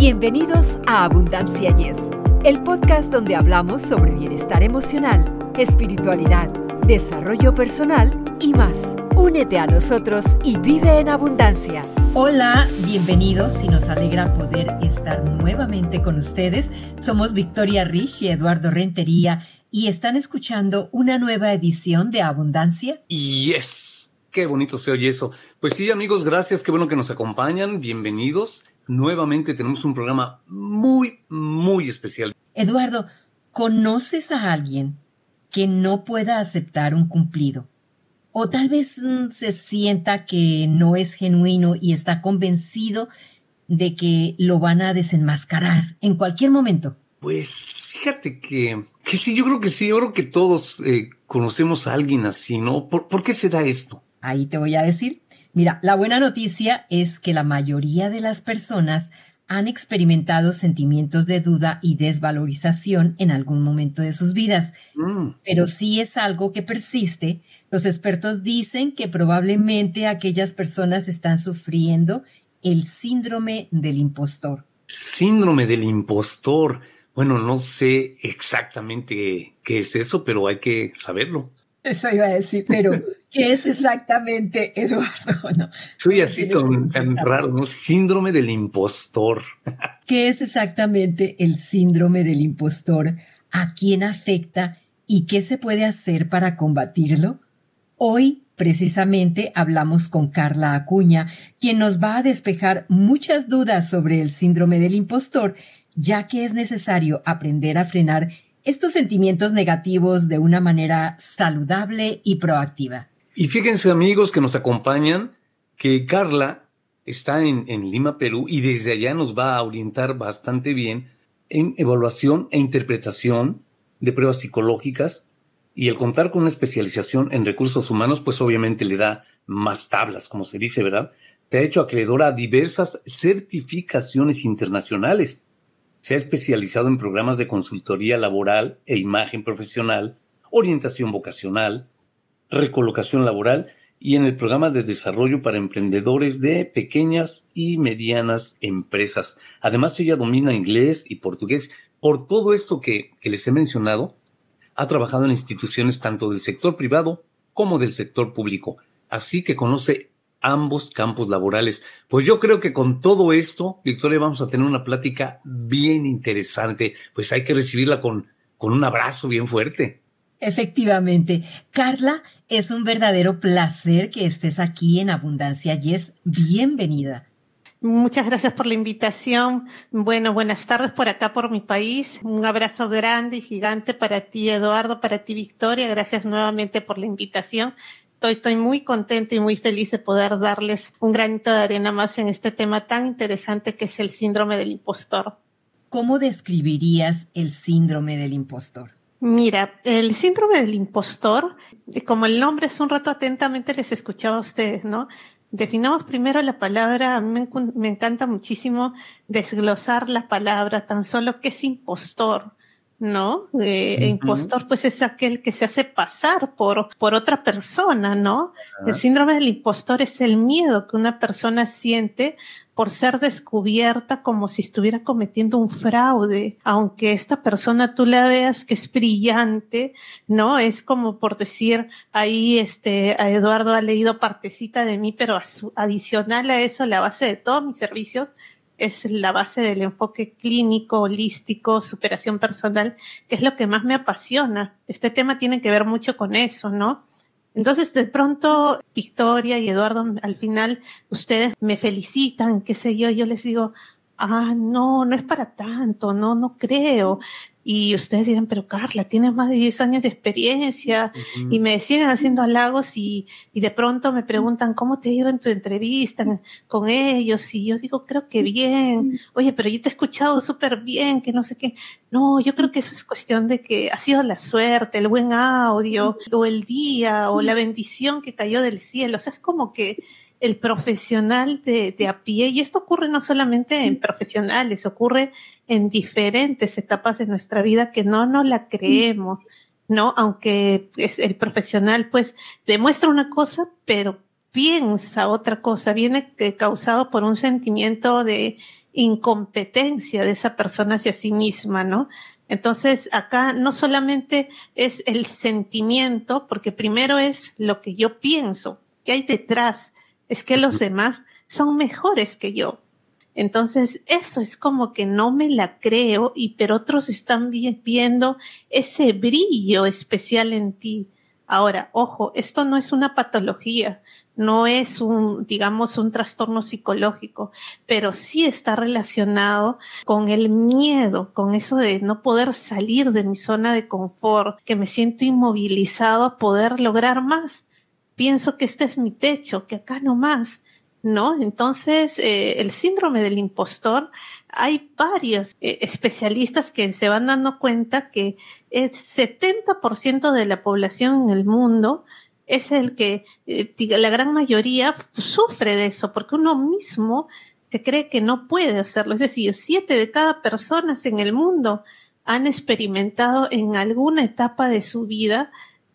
Bienvenidos a Abundancia Yes, el podcast donde hablamos sobre bienestar emocional, espiritualidad, desarrollo personal y más. Únete a nosotros y vive en abundancia. Hola, bienvenidos y nos alegra poder estar nuevamente con ustedes. Somos Victoria Rich y Eduardo Rentería y están escuchando una nueva edición de Abundancia. Yes, qué bonito se oye eso. Pues sí, amigos, gracias, qué bueno que nos acompañan, bienvenidos nuevamente tenemos un programa muy, muy especial. Eduardo, ¿conoces a alguien que no pueda aceptar un cumplido? O tal vez mm, se sienta que no es genuino y está convencido de que lo van a desenmascarar en cualquier momento. Pues fíjate que, que sí, yo creo que sí, yo creo que todos eh, conocemos a alguien así, ¿no? ¿Por qué se da esto? Ahí te voy a decir. Mira, la buena noticia es que la mayoría de las personas han experimentado sentimientos de duda y desvalorización en algún momento de sus vidas. Mm. Pero si es algo que persiste. Los expertos dicen que probablemente aquellas personas están sufriendo el síndrome del impostor. Síndrome del impostor. Bueno, no sé exactamente qué es eso, pero hay que saberlo. Eso iba a decir, pero ¿qué es exactamente, Eduardo? Soy así tan, raro, ¿no? Síndrome del impostor. ¿Qué es exactamente el síndrome del impostor? ¿A quién afecta y qué se puede hacer para combatirlo? Hoy, precisamente, hablamos con Carla Acuña, quien nos va a despejar muchas dudas sobre el síndrome del impostor, ya que es necesario aprender a frenar estos sentimientos negativos de una manera saludable y proactiva. Y fíjense amigos que nos acompañan, que Carla está en, Lima, Perú, y desde allá nos va a orientar bastante bien en evaluación e interpretación de pruebas psicológicas y el contar con una especialización en recursos humanos, pues obviamente le da más tablas, como se dice, ¿verdad? Te ha hecho acreedora a diversas certificaciones internacionales se ha especializado en programas de consultoría laboral e imagen profesional, orientación vocacional, recolocación laboral y en el programa de desarrollo para emprendedores de pequeñas y medianas empresas. Además, ella domina inglés y portugués. Por todo esto que, que les he mencionado, ha trabajado en instituciones tanto del sector privado como del sector público, así que conoce ambos campos laborales. Pues yo creo que con todo esto, Victoria, vamos a tener una plática bien interesante. Pues hay que recibirla con, con un abrazo bien fuerte. Efectivamente. Carla, es un verdadero placer que estés aquí en Abundancia Yes. Bienvenida. Muchas gracias por la invitación. Bueno, buenas tardes por acá, por mi país. Un abrazo grande y gigante para ti, Eduardo, para ti, Victoria. Gracias nuevamente por la invitación estoy, muy contenta y muy feliz de poder darles un granito de arena más en este tema tan interesante que es el síndrome del impostor. ¿Cómo describirías el síndrome del impostor? Mira, el síndrome del impostor, como el nombre es un rato atentamente les escuchaba a ustedes, ¿no? Definamos primero la palabra, a mí me, me encanta muchísimo desglosar la palabra, tan solo qué es impostor. ¿No? Eh, impostor, pues es aquel que se hace pasar por, por otra persona, ¿no? El síndrome del impostor es el miedo que una persona siente por ser descubierta como si estuviera cometiendo un fraude, aunque esta persona tú la veas que es brillante, ¿no? Es como por decir, ahí este, a Eduardo ha leído partecita de mí, pero adicional a eso, la base de todos mis servicios es la base del enfoque clínico, holístico, superación personal, que es lo que más me apasiona. Este tema tiene que ver mucho con eso, ¿no? Entonces, de pronto, Victoria y Eduardo, al final, ustedes me felicitan, qué sé yo, yo les digo, ah, no, no es para tanto, no, no creo. Y ustedes dirán, pero Carla, tienes más de 10 años de experiencia y me siguen haciendo halagos y, y, de pronto me preguntan, ¿cómo te ha ido en tu entrevista con ellos? Y yo digo, creo que bien. Oye, pero yo te he escuchado súper bien, que no sé qué. No, yo creo que eso es cuestión de que ha sido la suerte, el buen audio, o el día, o la bendición que cayó del cielo. O sea, es como que el profesional de, de, a pie, y esto ocurre no solamente en profesionales, ocurre en diferentes etapas de nuestra vida que no nos la creemos, ¿no? Aunque es el profesional pues demuestra una cosa, pero piensa otra cosa, viene causado por un sentimiento de incompetencia de esa persona hacia sí misma, ¿no? Entonces, acá no solamente es el sentimiento, porque primero es lo que yo pienso, que hay detrás, es que los demás son mejores que yo. Entonces, eso es como que no me la creo, y pero otros están viendo ese brillo especial en ti. Ahora, ojo, esto no es una patología, no es un, digamos, un trastorno psicológico, pero sí está relacionado con el miedo, con eso de no poder salir de mi zona de confort, que me siento inmovilizado a poder lograr más. Pienso que este es mi techo, que acá no más. ¿no? Entonces, eh, el síndrome del impostor, hay varios eh, especialistas que se van dando cuenta que el 70% de la población en el mundo es el que eh, la gran mayoría sufre de eso, porque uno mismo se cree que no puede hacerlo. Es decir, siete de cada persona en el mundo han experimentado en alguna etapa de su vida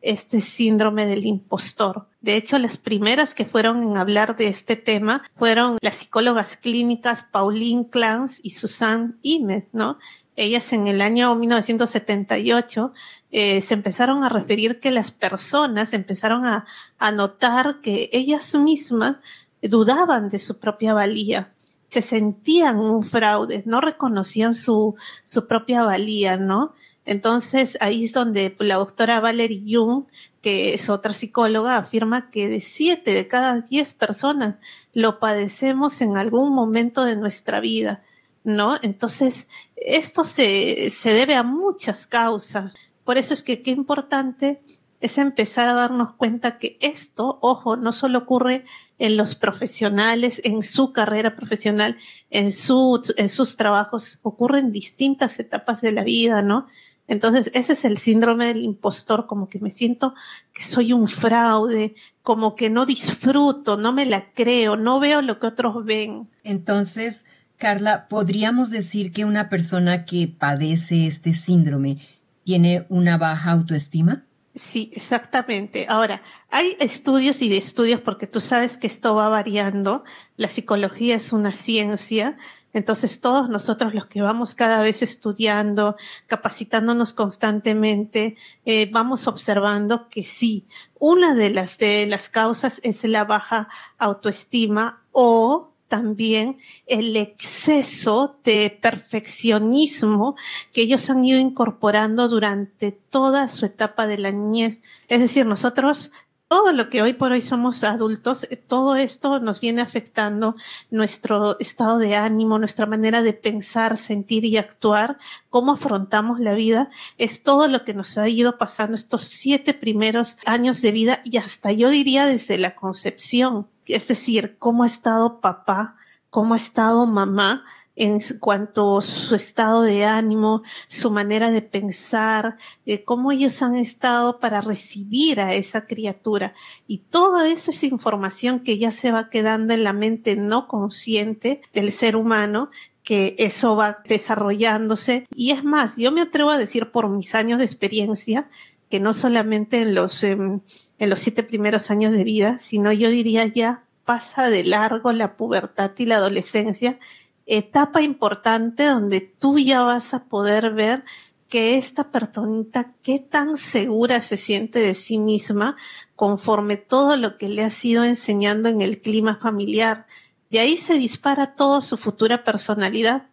este síndrome del impostor. De hecho, las primeras que fueron en hablar de este tema fueron las psicólogas clínicas Pauline Clance y Susan Imes, ¿no? Ellas en el año 1978 eh, se empezaron a referir que las personas empezaron a, a notar que ellas mismas dudaban de su propia valía, se sentían un fraude, no reconocían su, su propia valía, ¿no? Entonces ahí es donde la doctora Valerie Jung, que es otra psicóloga, afirma que de siete de cada diez personas lo padecemos en algún momento de nuestra vida, ¿no? Entonces esto se, se debe a muchas causas. Por eso es que qué importante es empezar a darnos cuenta que esto, ojo, no solo ocurre en los profesionales, en su carrera profesional, en, su, en sus trabajos, ocurre en distintas etapas de la vida, ¿no? Entonces, ese es el síndrome del impostor, como que me siento que soy un fraude, como que no disfruto, no me la creo, no veo lo que otros ven. Entonces, Carla, ¿podríamos decir que una persona que padece este síndrome tiene una baja autoestima? Sí, exactamente. Ahora, hay estudios y de estudios porque tú sabes que esto va variando. La psicología es una ciencia entonces todos nosotros los que vamos cada vez estudiando, capacitándonos constantemente, eh, vamos observando que sí, una de las, de las causas es la baja autoestima o también el exceso de perfeccionismo que ellos han ido incorporando durante toda su etapa de la niñez. Es decir, nosotros todo lo que hoy por hoy somos adultos, eh, todo esto nos viene afectando nuestro estado de ánimo, nuestra manera de pensar, sentir y actuar, cómo afrontamos la vida, es todo lo que nos ha ido pasando estos siete primeros años de vida y hasta yo diría desde la concepción, es decir, cómo ha estado papá, cómo ha estado mamá, en cuanto a su estado de ánimo, su manera de pensar, cómo ellos han estado para recibir a esa criatura. Y toda eso es información que ya se va quedando en la mente no consciente del ser humano que eso va desarrollándose. Y es más, yo me atrevo a decir por mis años de experiencia, que no solamente en los, em, en los siete primeros años de vida, sino yo diría ya pasa de largo la pubertad y la adolescencia etapa importante donde tú ya vas a poder ver que esta personita qué tan segura se siente de sí misma conforme todo lo que le ha sido enseñando en el clima familiar. De ahí se dispara toda su futura personalidad.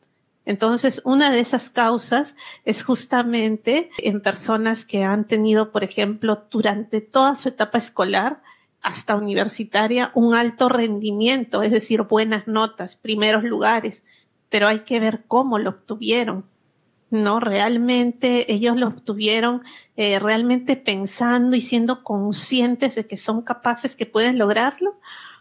Entonces, una de esas causas es justamente en personas que han tenido, por ejemplo, durante toda su etapa escolar, hasta universitaria un alto rendimiento, es decir, buenas notas, primeros lugares, pero hay que ver cómo lo obtuvieron. ¿no? Realmente ellos lo obtuvieron eh, realmente pensando y siendo conscientes de que son capaces, que pueden lograrlo,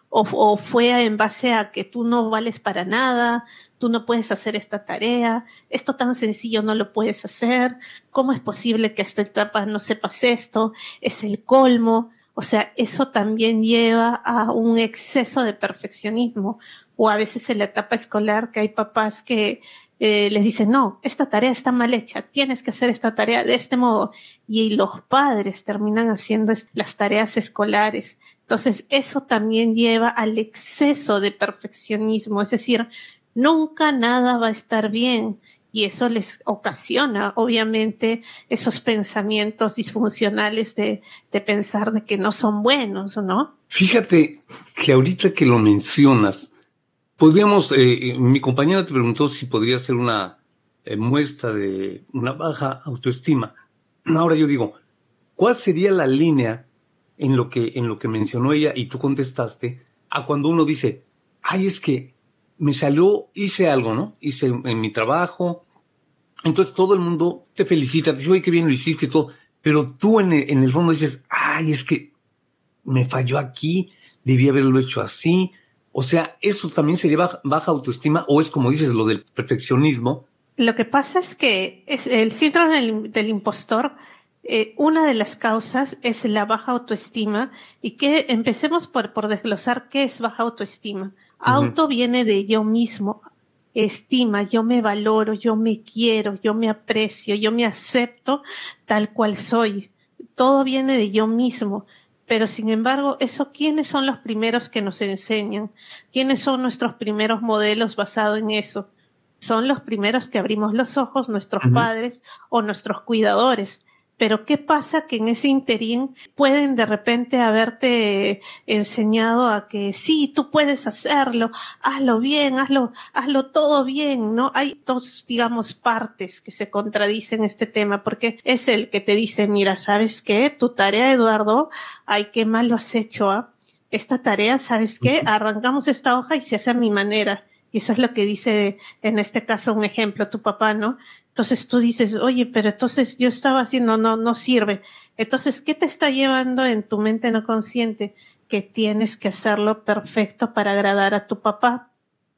o, o, fue en base a que tú no vales para nada, tú no puedes hacer esta tarea, esto tan sencillo no lo puedes hacer, ¿cómo es posible que a esta etapa no sepas esto? Es el colmo. O sea, eso también lleva a un exceso de perfeccionismo o a veces en la etapa escolar que hay papás que eh, les dicen, no, esta tarea está mal hecha, tienes que hacer esta tarea de este modo. Y los padres terminan haciendo las tareas escolares. Entonces, eso también lleva al exceso de perfeccionismo, es decir, nunca nada va a estar bien y eso les ocasiona, obviamente, esos pensamientos disfuncionales de, pensar de que no son buenos, ¿no? Fíjate que ahorita que lo mencionas, podríamos, eh, eh, mi compañera te preguntó si podría ser una eh, muestra de una baja autoestima. Ahora yo digo, ¿cuál sería la línea en lo que, en lo que mencionó ella y tú contestaste a cuando uno dice, ay, es que me salió, hice algo, ¿no? Hice en mi trabajo. Entonces todo el mundo te felicita, te dice, oye, qué bien lo hiciste y todo. Pero tú en el, en el fondo dices, ay, es que me falló aquí, debí haberlo hecho así. O sea, ¿eso también sería baja, autoestima o es como dices lo del perfeccionismo? Lo que pasa es que es el síndrome del, impostor, eh, una de las causas es la baja autoestima y que empecemos por, por desglosar qué es baja autoestima. Auto viene de yo mismo, estima, yo me valoro, yo me quiero, yo me aprecio, yo me acepto tal cual soy. Todo viene de yo mismo. Pero sin embargo, eso, ¿quiénes son los primeros que nos enseñan? ¿Quiénes son nuestros primeros modelos basados en eso? Son los primeros que abrimos los ojos, nuestros padres o nuestros cuidadores pero ¿qué pasa que en ese interín pueden de repente haberte enseñado a que sí, tú puedes hacerlo, hazlo bien, hazlo, hazlo todo bien, ¿no? Hay dos, digamos, partes que se contradicen en este tema, porque es el que te dice, mira, ¿sabes qué? Tu tarea, Eduardo, ay, qué mal lo has hecho, ¿ah? Esta tarea, ¿sabes qué? Arrancamos esta hoja y se hace a mi manera. Y eso es lo que dice en este caso un ejemplo tu papá, ¿no? Entonces tú dices, oye, pero entonces yo estaba haciendo, no, no sirve. Entonces, ¿qué te está llevando en tu mente no consciente? Que tienes que hacerlo perfecto para agradar a tu papá.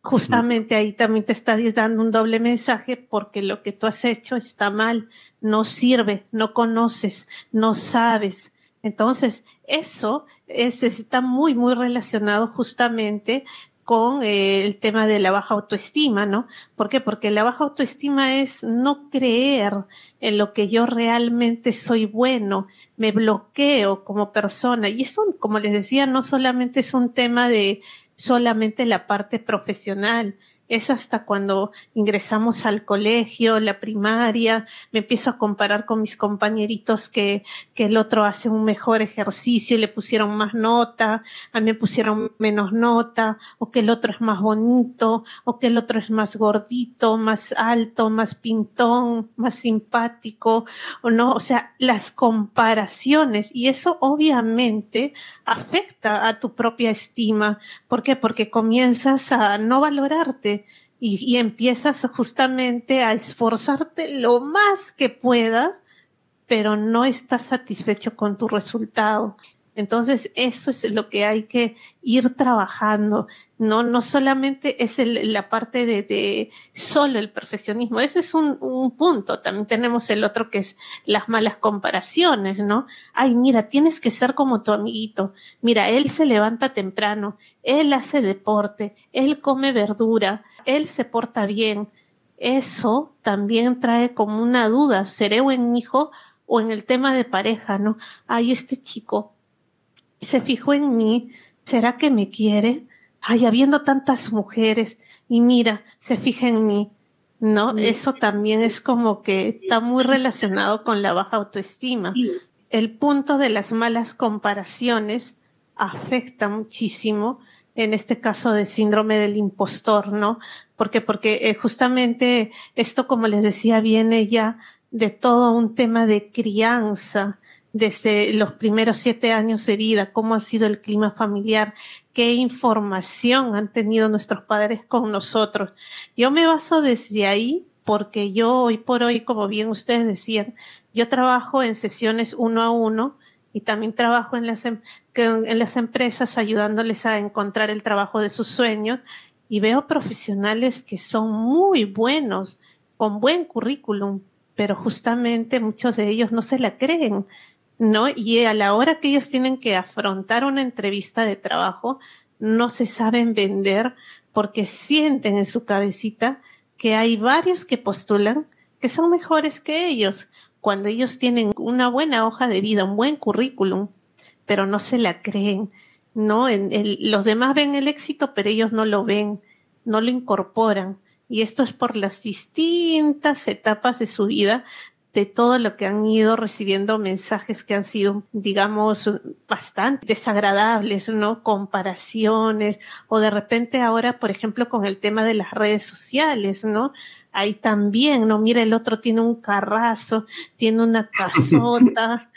Justamente ahí también te está dando un doble mensaje porque lo que tú has hecho está mal, no sirve, no conoces, no sabes. Entonces, eso es, está muy, muy relacionado justamente con eh, el tema de la baja autoestima, ¿no? ¿Por qué? Porque la baja autoestima es no creer en lo que yo realmente soy bueno, me bloqueo como persona. Y eso, como les decía, no solamente es un tema de solamente la parte profesional, es hasta cuando ingresamos al colegio, la primaria, me empiezo a comparar con mis compañeritos que, que el otro hace un mejor ejercicio y le pusieron más nota, a mí me pusieron menos nota, o que el otro es más bonito, o que el otro es más gordito, más alto, más pintón, más simpático, o no, o sea, las comparaciones, y eso obviamente afecta a tu propia estima. ¿Por qué? Porque comienzas a no valorarte, y, empiezas justamente a esforzarte lo más que puedas, pero no estás satisfecho con tu resultado. Entonces, eso es lo que hay que ir trabajando. No, no solamente es la parte de, solo el perfeccionismo. Ese es un, un, punto. También tenemos el otro que es las malas comparaciones, ¿no? Ay, mira, tienes que ser como tu amiguito. Mira, él se levanta temprano, él hace deporte, él come verdura, él se porta bien. Eso también trae como una duda. ¿Seré buen hijo? O en el tema de pareja, ¿no? Ay, este chico se fijó en mí, ¿será que me quiere? Ay, habiendo tantas mujeres, y mira, se fija en mí, ¿no? Eso también es como que está muy relacionado con la baja autoestima. El punto de las malas comparaciones afecta muchísimo, en este caso de síndrome del impostor, ¿no? Porque, porque eh, justamente esto, como les decía, viene ya de todo un tema de crianza, desde los primeros siete años de vida, cómo ha sido el clima familiar, qué información han tenido nuestros padres con nosotros. Yo me baso desde ahí porque yo hoy por hoy, como bien ustedes decían, yo trabajo en sesiones uno a uno y también trabajo en las, em, en las empresas ayudándoles a encontrar el trabajo de sus sueños y veo profesionales que son muy buenos, con buen currículum, pero justamente muchos de ellos no se la creen ¿no? Y a la hora que ellos tienen que afrontar una entrevista de trabajo, no se saben vender porque sienten en su cabecita que hay varios que postulan que son mejores que ellos, cuando ellos tienen una buena hoja de vida, un buen currículum, pero no se la creen, ¿no? En los demás ven el éxito, pero ellos no lo ven. no lo incorporan. Y esto es por las distintas etapas de su vida, de todo lo que han ido recibiendo mensajes que han sido, digamos, bastante desagradables, ¿no? Comparaciones, o de repente ahora, por ejemplo, con el tema de las redes sociales, ¿no? Ahí también, ¿no? Mira, el otro tiene un carrazo, tiene una casota,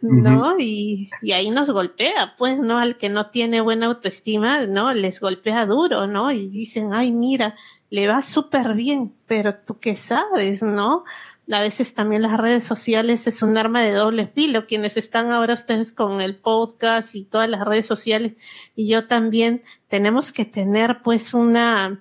¿no? y, y ahí nos golpea, pues, ¿no? Al que no tiene buena autoestima, ¿no? Les golpea duro, ¿no? Y dicen, ay, mira, le va súper bien, pero tú qué sabes, ¿no? A veces también las redes sociales es un arma de doble filo. Quienes están ahora ustedes con el podcast y todas las redes sociales y yo también tenemos que tener pues una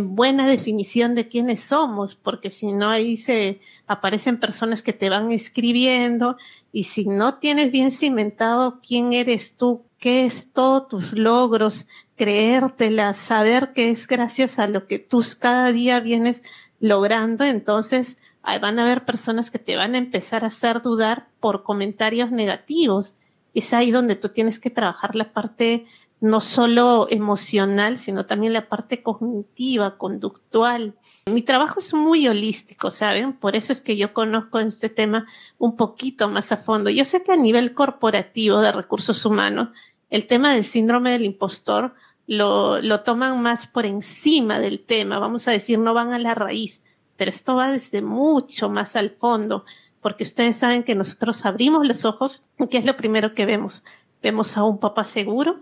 buena definición de quiénes somos, porque si no ahí se aparecen personas que te van escribiendo y si no tienes bien cimentado quién eres tú, qué es todos tus logros, creértela, saber que es gracias a lo que tú cada día vienes logrando, entonces van a haber personas que te van a empezar a hacer dudar por comentarios negativos. Es ahí donde tú tienes que trabajar la parte no solo emocional, sino también la parte cognitiva, conductual. Mi trabajo es muy holístico, ¿saben? Por eso es que yo conozco este tema un poquito más a fondo. Yo sé que a nivel corporativo de recursos humanos, el tema del síndrome del impostor lo, lo toman más por encima del tema, vamos a decir, no van a la raíz pero esto va desde mucho más al fondo, porque ustedes saben que nosotros abrimos los ojos, ¿qué es lo primero que vemos? Vemos a un papá seguro,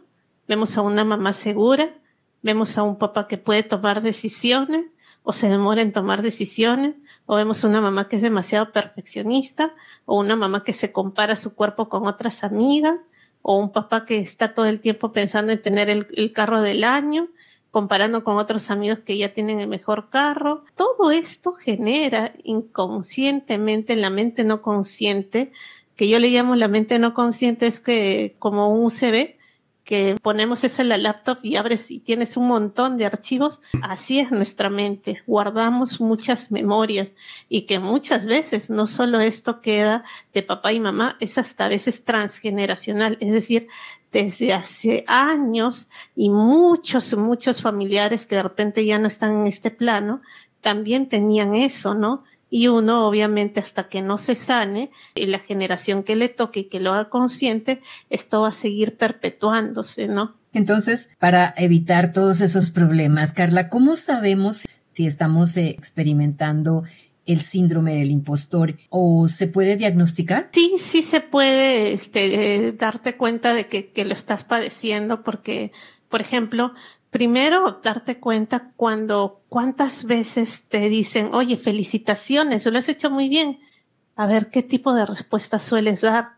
vemos a una mamá segura, vemos a un papá que puede tomar decisiones o se demora en tomar decisiones, o vemos una mamá que es demasiado perfeccionista, o una mamá que se compara su cuerpo con otras amigas, o un papá que está todo el tiempo pensando en tener el carro del año, comparando con otros amigos que ya tienen el mejor carro. Todo esto genera inconscientemente en la mente no consciente, que yo le llamo la mente no consciente, es que como un USB, que ponemos eso en la laptop y abres y tienes un montón de archivos, así es nuestra mente, guardamos muchas memorias y que muchas veces no solo esto queda de papá y mamá, es hasta a veces transgeneracional, es decir, desde hace años y muchos, muchos familiares que de repente ya no están en este plano, también tenían eso, ¿no? y uno obviamente hasta que no se sane, y la generación que le toque y que lo haga consciente, esto va a seguir perpetuándose, ¿no? Entonces, para evitar todos esos problemas, Carla, ¿cómo sabemos si estamos eh, experimentando el síndrome del impostor o se puede diagnosticar? Sí, sí se puede este, darte cuenta de que, que lo estás padeciendo porque, por ejemplo, primero darte cuenta cuando cuántas veces te dicen, oye, felicitaciones, lo has hecho muy bien. A ver qué tipo de respuesta sueles dar,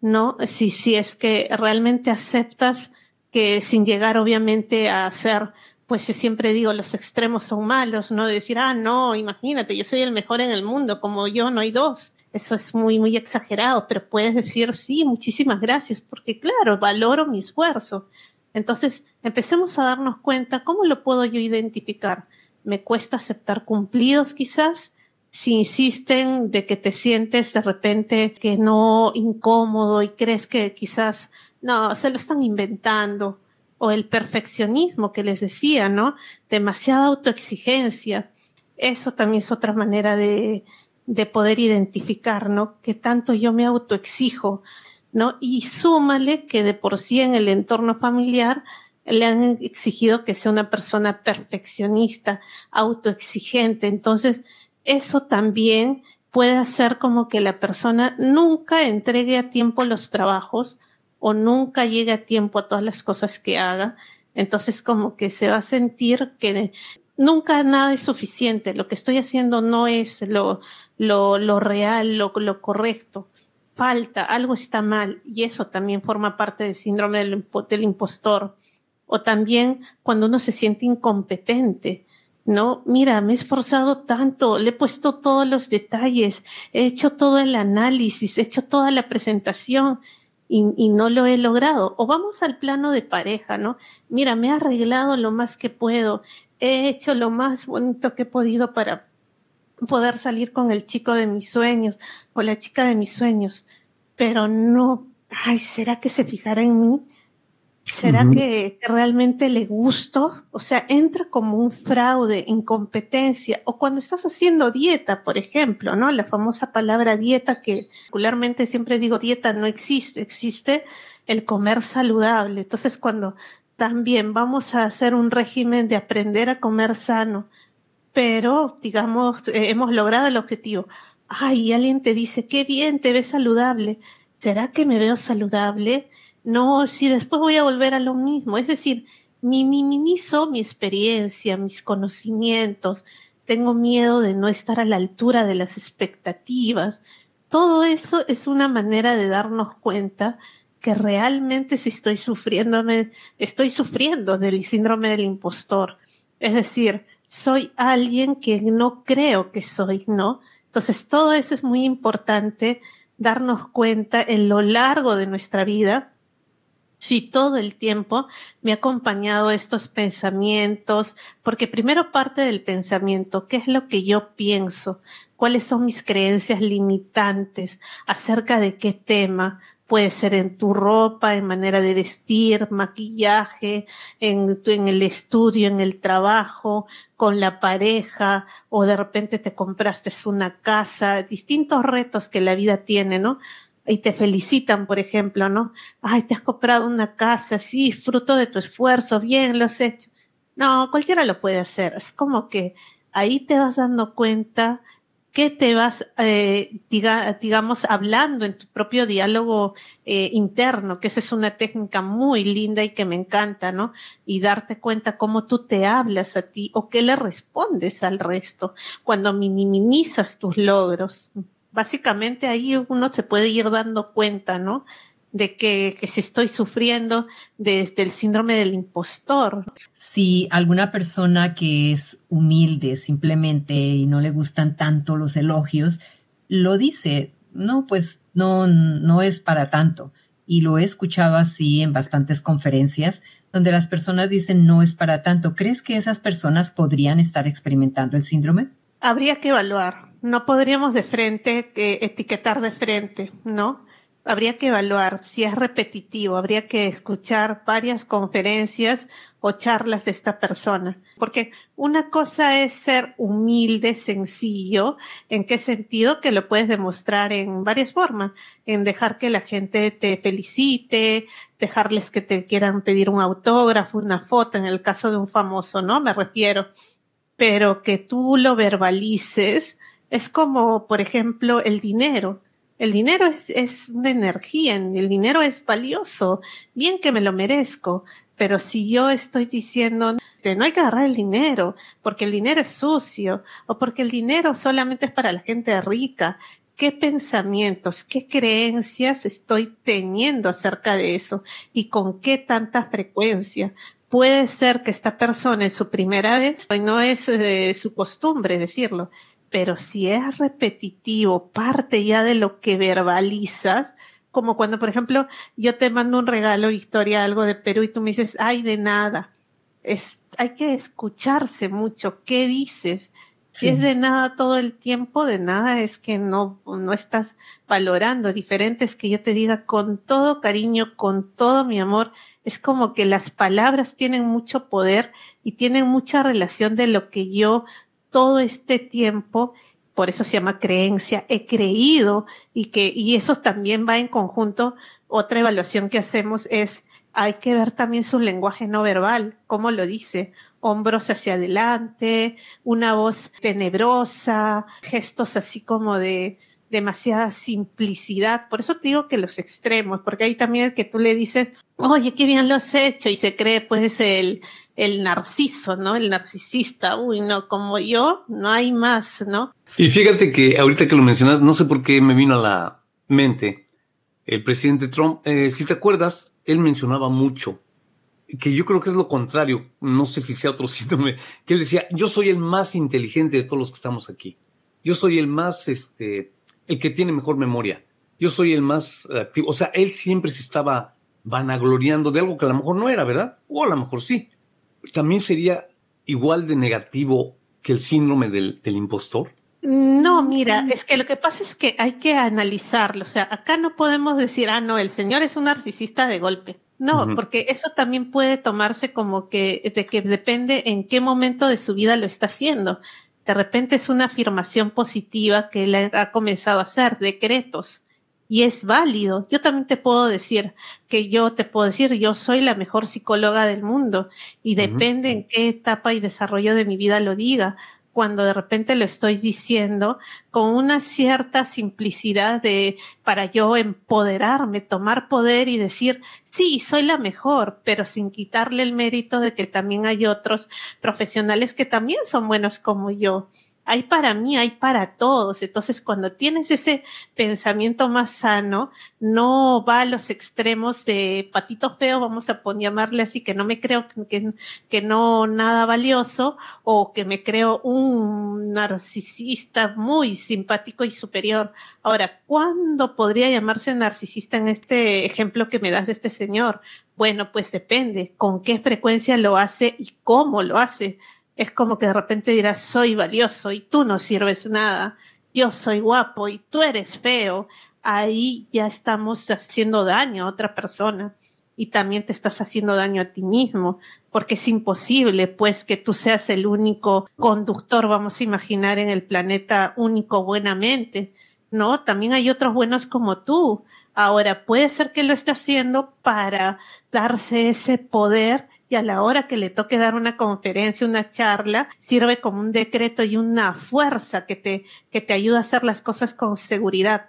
¿no? Si, si es que realmente aceptas que sin llegar obviamente a ser, pues siempre digo, los extremos son malos, ¿no? De decir, ah, no, imagínate, yo soy el mejor en el mundo, como yo no hay dos. Eso es muy, muy exagerado, pero puedes decir, sí, muchísimas gracias, porque claro, valoro mi esfuerzo. Entonces, empecemos a darnos cuenta, ¿cómo lo puedo yo identificar? ¿Me cuesta aceptar cumplidos quizás? Si insisten de que te sientes de repente que no incómodo y crees que quizás no, se lo están inventando, o el perfeccionismo que les decía, ¿no? Demasiada autoexigencia. Eso también es otra manera de, de poder identificar, ¿no? Que tanto yo me autoexijo, ¿no? Y súmale que de por sí en el entorno familiar le han exigido que sea una persona perfeccionista, autoexigente. Entonces, eso también puede hacer como que la persona nunca entregue a tiempo los trabajos o nunca llegue a tiempo a todas las cosas que haga. Entonces, como que se va a sentir que nunca nada es suficiente. Lo que estoy haciendo no es lo, lo, lo real, lo, lo correcto falta, algo está mal y eso también forma parte del síndrome del, impostor. O también cuando uno se siente incompetente, ¿no? Mira, me he esforzado tanto, le he puesto todos los detalles, he hecho todo el análisis, he hecho toda la presentación y, no lo he logrado. O vamos al plano de pareja, ¿no? Mira, me he arreglado lo más que puedo, he hecho lo más bonito que he podido para poder salir con el chico de mis sueños o la chica de mis sueños, pero no, ay, ¿será que se fijará en mí? ¿Será que, realmente le gusto? O sea, entra como un fraude, incompetencia. O cuando estás haciendo dieta, por ejemplo, ¿no? La famosa palabra dieta que particularmente siempre digo dieta no existe, existe el comer saludable. Entonces, cuando también vamos a hacer un régimen de aprender a comer sano, pero digamos, eh, hemos logrado el objetivo. Ay, alguien te dice, qué bien, te ves saludable. ¿Será que me veo saludable? No, si después voy a volver a lo mismo. Es decir, minimizo mi experiencia, mis conocimientos, tengo miedo de no estar a la altura de las expectativas. Todo eso es una manera de darnos cuenta que realmente si estoy sufriendo, estoy sufriendo del síndrome del impostor. Es decir, soy alguien que no creo que soy, ¿no? Entonces todo eso es muy importante darnos cuenta en lo largo de nuestra vida si todo el tiempo me ha acompañado estos pensamientos, porque primero parte del pensamiento, ¿qué es lo que yo pienso? ¿Cuáles son mis creencias limitantes acerca de qué tema? Puede ser en tu ropa, en manera de vestir, maquillaje, en, en el estudio, en el trabajo, con la pareja, o de repente te compraste una casa, distintos retos que la vida tiene, ¿no? Y te felicitan, por ejemplo, ¿no? Ay, te has comprado una casa, sí, fruto de tu esfuerzo, bien, lo has hecho. No, cualquiera lo puede hacer. Es como que ahí te vas dando cuenta que te vas, eh, digamos, hablando en tu propio diálogo eh, interno, que esa es una técnica muy linda y que me encanta, ¿no? Y darte cuenta cómo tú te hablas a ti o qué le respondes al resto cuando minimizas tus logros básicamente ahí uno se puede ir dando cuenta, ¿no? de que, que si estoy sufriendo desde el síndrome del impostor. Si alguna persona que es humilde simplemente y no le gustan tanto los elogios, lo dice, no, pues no, no es para tanto. Y lo he escuchado así en bastantes conferencias donde las personas dicen no es para tanto. ¿Crees que esas personas podrían estar experimentando el síndrome? Habría que evaluar no podríamos de frente etiquetar de frente, ¿no? Habría que evaluar si es repetitivo, habría que escuchar varias conferencias o charlas de esta persona. Porque una cosa es ser humilde, sencillo, ¿en qué sentido? Que lo puedes demostrar en varias formas, en dejar que la gente te felicite, dejarles que te quieran pedir un autógrafo, una foto, en el caso de un famoso, ¿no? Me refiero. Pero que tú lo verbalices, es como, por ejemplo, el dinero. El dinero es, una energía, el dinero es valioso, bien que me lo merezco, pero si yo estoy diciendo que no hay que agarrar el dinero, porque el dinero es sucio, o porque el dinero solamente es para la gente rica, ¿qué pensamientos, qué creencias estoy teniendo acerca de eso? ¿Y con qué tanta frecuencia? Puede ser que esta persona es su primera vez, no es eh, su costumbre decirlo, pero si es repetitivo, parte ya de lo que verbalizas, como cuando, por ejemplo, yo te mando un regalo, Victoria, algo de Perú, y tú me dices, ay, de nada. Es, hay que escucharse mucho. ¿Qué dices? Si es de nada todo el tiempo, de nada es que no, no estás valorando. Diferente es que yo te diga con todo cariño, con todo mi amor. Es como que las palabras tienen mucho poder y tienen mucha relación de lo que yo todo este tiempo, por eso se llama creencia, he creído y que, y eso también va en conjunto. Otra evaluación que hacemos es, hay que ver también su lenguaje no verbal, cómo lo dice, hombros hacia adelante, una voz tenebrosa, gestos así como de demasiada simplicidad. Por eso te digo que los extremos, porque hay también el que tú le dices, oye, qué bien lo has hecho, y se cree pues el, el narciso, ¿no? El narcisista, uy, no, como yo, no hay más, ¿no? Y fíjate que ahorita que lo mencionas, no sé por qué me vino a la mente el presidente Trump. Eh, si te acuerdas, él mencionaba mucho, que yo creo que es lo contrario, no sé si sea otro síndrome, que él decía, yo soy el más inteligente de todos los que estamos aquí. Yo soy el más, este, el que tiene mejor memoria. Yo soy el más activo. O sea, él siempre se estaba vanagloriando de algo que a lo mejor no era, ¿verdad? O a lo mejor sí también sería igual de negativo que el síndrome del, impostor? No, mira, es que lo que pasa es que hay que analizarlo. O sea, acá no podemos decir, ah, no, el señor es un narcisista de golpe. No, porque eso también puede tomarse como que, de que depende en qué momento de su vida lo está haciendo. De repente es una afirmación positiva que él ha comenzado a hacer, decretos y es válido. Yo también te puedo decir que yo te puedo decir, yo soy la mejor psicóloga del mundo y depende en qué etapa y desarrollo de mi vida lo diga. Cuando de repente lo estoy diciendo con una cierta simplicidad de para yo empoderarme, tomar poder y decir, sí, soy la mejor, pero sin quitarle el mérito de que también hay otros profesionales que también son buenos como yo hay para mí, hay para todos. Entonces, cuando tienes ese pensamiento más sano, no va a los extremos de patito feo, vamos a llamarle así, que no me creo que, que no nada valioso, o que me creo un narcisista muy simpático y superior. Ahora, ¿cuándo podría llamarse narcisista en este ejemplo que me das de este señor? Bueno, pues depende con qué frecuencia lo hace y cómo lo hace es como que de repente dirás, soy valioso y tú no sirves nada, yo soy guapo y tú eres feo, ahí ya estamos haciendo daño a otra persona y también te estás haciendo daño a ti mismo, porque es imposible, pues, que tú seas el único conductor, vamos a imaginar, en el planeta único buenamente, ¿no? También hay otros buenos como tú. Ahora, puede ser que lo esté haciendo para darse ese poder y a la hora que le toque dar una conferencia, una charla, sirve como un decreto y una fuerza que te, que te ayuda a hacer las cosas con seguridad.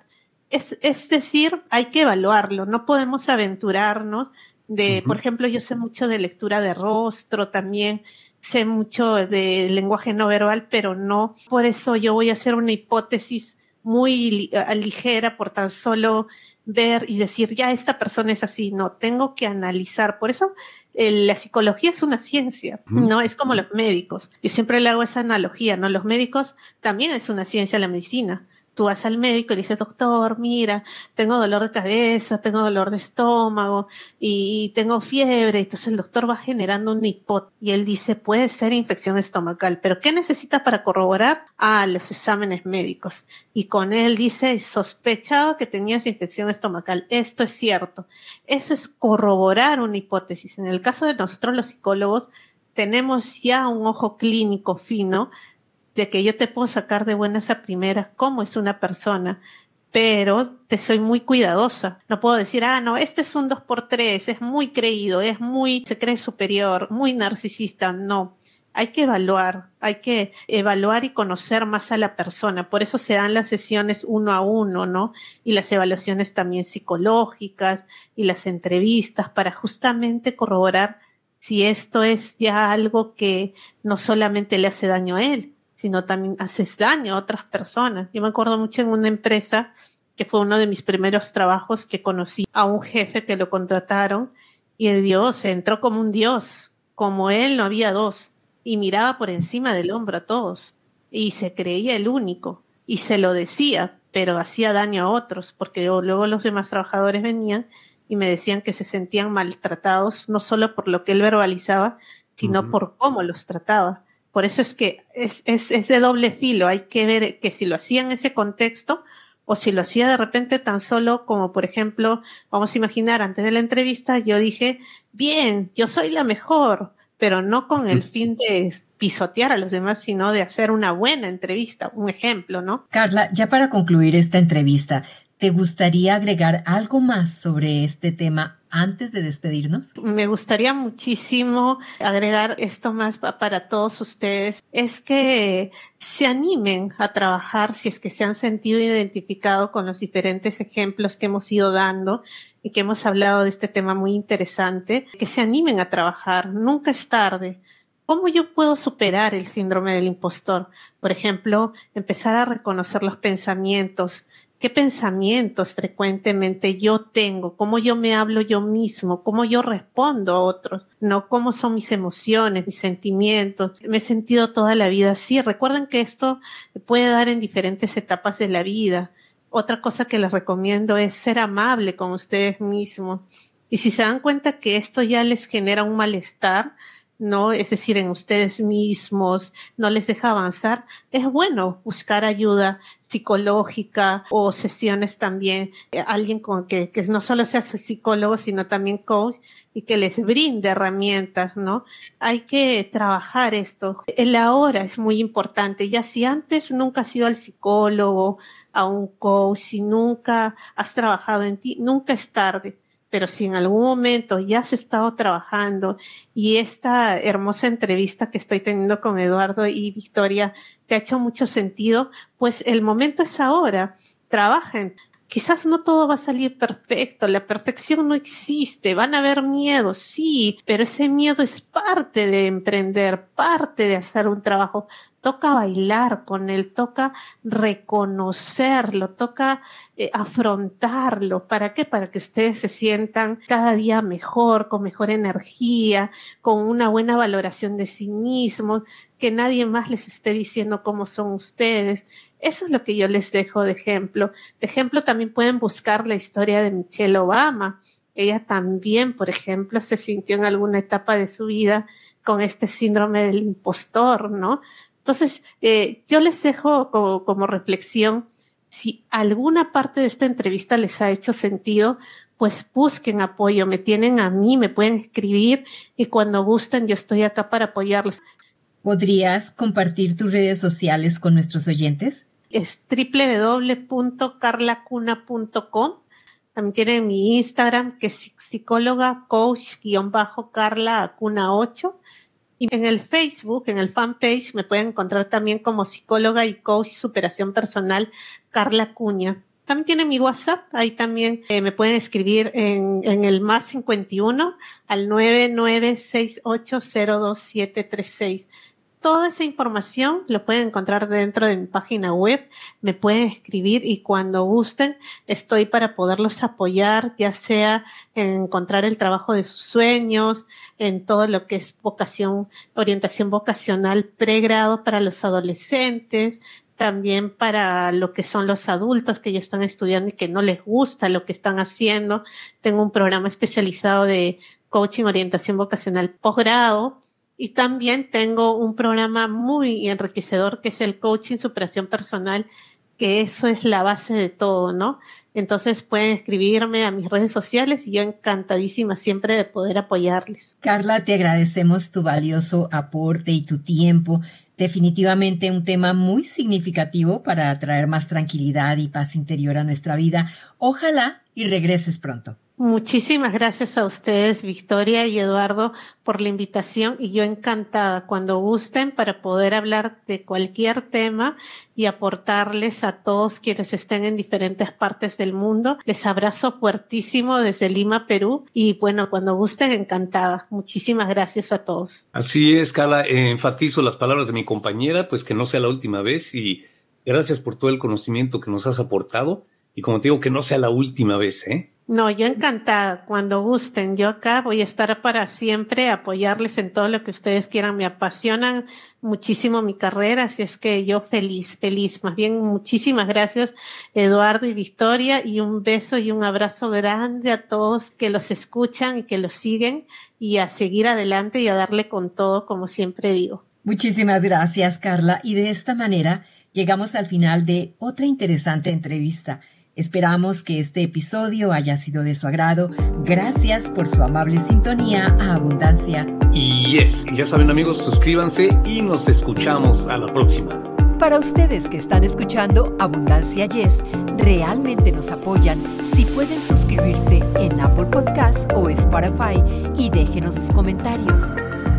Es, es decir, hay que evaluarlo, no podemos aventurarnos de, por ejemplo, yo sé mucho de lectura de rostro también, sé mucho de lenguaje no verbal, pero no, por eso yo voy a hacer una hipótesis muy ligera por tan solo ver y decir, ya esta persona es así, no, tengo que analizar. Por eso la psicología es una ciencia, ¿no? Es como los médicos. Yo siempre le hago esa analogía, ¿no? Los médicos también es una ciencia la medicina tú vas al médico y dices, doctor, mira, tengo dolor de cabeza, tengo dolor de estómago y tengo fiebre. Entonces el doctor va generando un hipótesis y él dice, puede ser infección estomacal, pero ¿qué necesita para corroborar? Ah, los exámenes médicos. Y con él dice, sospechaba que tenías infección estomacal. Esto es cierto. Eso es corroborar una hipótesis. En el caso de nosotros los psicólogos, tenemos ya un ojo clínico fino de que yo te puedo sacar de buenas a primeras cómo es una persona, pero te soy muy cuidadosa. No puedo decir, ah, no, este es un dos por tres, es muy creído, es muy, se cree superior, muy narcisista. No. Hay que evaluar, hay que evaluar y conocer más a la persona. Por eso se dan las sesiones uno a uno, ¿no? Y las evaluaciones también psicológicas y las entrevistas para justamente corroborar si esto es ya algo que no solamente le hace daño a él, sino también haces daño a otras personas. Yo me acuerdo mucho en una empresa que fue uno de mis primeros trabajos que conocí a un jefe que lo contrataron y el Dios entró como un Dios, como él no había dos, y miraba por encima del hombro a todos y se creía el único y se lo decía, pero hacía daño a otros, porque luego los demás trabajadores venían y me decían que se sentían maltratados, no solo por lo que él verbalizaba, sino por cómo los trataba. Por eso es que es, es, de doble filo. Hay que ver que si lo hacía en ese contexto o si lo hacía de repente tan solo como, por ejemplo, vamos a imaginar, antes de la entrevista yo dije, bien, yo soy la mejor, pero no con el fin de pisotear a los demás, sino de hacer una buena entrevista, un ejemplo, ¿no? Carla, ya para concluir esta entrevista, ¿te gustaría agregar algo más sobre este tema antes de despedirnos? Me gustaría muchísimo agregar esto más para todos ustedes, es que se animen a trabajar si es que se han sentido identificados con los diferentes ejemplos que hemos ido dando y que hemos hablado de este tema muy interesante, que se animen a trabajar, nunca es tarde. ¿Cómo yo puedo superar el síndrome del impostor? Por ejemplo, empezar a reconocer los pensamientos, qué pensamientos frecuentemente yo tengo, cómo yo me hablo yo mismo, cómo yo respondo a otros, no cómo son mis emociones, mis sentimientos. Me he sentido toda la vida así. Recuerden que esto puede dar en diferentes etapas de la vida. Otra cosa que les recomiendo es ser amable con ustedes mismos. Y si se dan cuenta que esto ya les genera un malestar, ¿no? Es decir, en ustedes mismos, no les deja avanzar, es bueno buscar ayuda psicológica o sesiones también, eh, alguien con que, no solo sea psicólogo, sino también coach y que les brinde herramientas, ¿no? Hay que trabajar esto. El ahora es muy importante. Ya si antes nunca has ido al psicólogo, a un coach, si nunca has trabajado en ti, nunca es tarde pero si en algún momento ya has estado trabajando y esta hermosa entrevista que estoy teniendo con Eduardo y Victoria te ha hecho mucho sentido, pues el momento es ahora. Trabajen. Quizás no todo va a salir perfecto, la perfección no existe, van a haber miedos, sí, pero ese miedo es parte de emprender, parte de hacer un trabajo toca bailar con él, toca reconocerlo, toca eh, afrontarlo. ¿Para qué? Para que ustedes se sientan cada día mejor, con mejor energía, con una buena valoración de sí mismos, que nadie más les esté diciendo cómo son ustedes. Eso es lo que yo les dejo de ejemplo. De ejemplo también pueden buscar la historia de Michelle Obama. Ella también, por ejemplo, se sintió en alguna etapa de su vida con este síndrome del impostor, ¿no? Entonces, eh, yo les dejo como, reflexión, si alguna parte de esta entrevista les ha hecho sentido, pues busquen apoyo, me tienen a mí, me pueden escribir y cuando gusten yo estoy acá para apoyarlos. ¿Podrías compartir tus redes sociales con nuestros oyentes? Es www.carlacuna.com. También tienen mi Instagram, que es psicóloga coach-carla acuna 8 y en el Facebook, en el fanpage, me pueden encontrar también como psicóloga y coach superación personal Carla Cuña. También tiene mi WhatsApp, ahí también eh, me pueden escribir en, en, el más 51 al 996802736 toda esa información lo pueden encontrar dentro de mi página web, me pueden escribir y cuando gusten estoy para poderlos apoyar, ya sea en encontrar el trabajo de sus sueños, en todo lo que es vocación, orientación vocacional pregrado para los adolescentes, también para lo que son los adultos que ya están estudiando y que no les gusta lo que están haciendo. Tengo un programa especializado de coaching orientación vocacional posgrado y también tengo un programa muy enriquecedor que es el coaching superación personal, que eso es la base de todo, ¿no? Entonces pueden escribirme a mis redes sociales y yo encantadísima siempre de poder apoyarles. Carla, te agradecemos tu valioso aporte y tu tiempo. Definitivamente un tema muy significativo para traer más tranquilidad y paz interior a nuestra vida. Ojalá y regreses pronto. Muchísimas gracias a ustedes, Victoria y Eduardo, por la invitación y yo encantada cuando gusten para poder hablar de cualquier tema y aportarles a todos quienes estén en diferentes partes del mundo. Les abrazo fuertísimo desde Lima, Perú y bueno, cuando gusten, encantada. Muchísimas gracias a todos. Así es, Carla, enfatizo las palabras de mi compañera, pues que no sea la última vez y gracias por todo el conocimiento que nos has aportado y como te digo, que no sea la última vez, ¿eh? No, yo encantada, cuando gusten. Yo acá voy a estar para siempre, apoyarles en todo lo que ustedes quieran. Me apasionan muchísimo mi carrera, así es que yo feliz, feliz. Más bien, muchísimas gracias, Eduardo y Victoria, y un beso y un abrazo grande a todos que los escuchan y que los siguen, y a seguir adelante y a darle con todo, como siempre digo. Muchísimas gracias, Carla. Y de esta manera llegamos al final de otra interesante entrevista Esperamos que este episodio haya sido de su agrado. Gracias por su amable sintonía a Abundancia. Y yes, ya saben amigos, suscríbanse y nos escuchamos a la próxima. Para ustedes que están escuchando Abundancia Yes, realmente nos apoyan si pueden suscribirse en Apple Podcasts o Spotify y déjenos sus comentarios.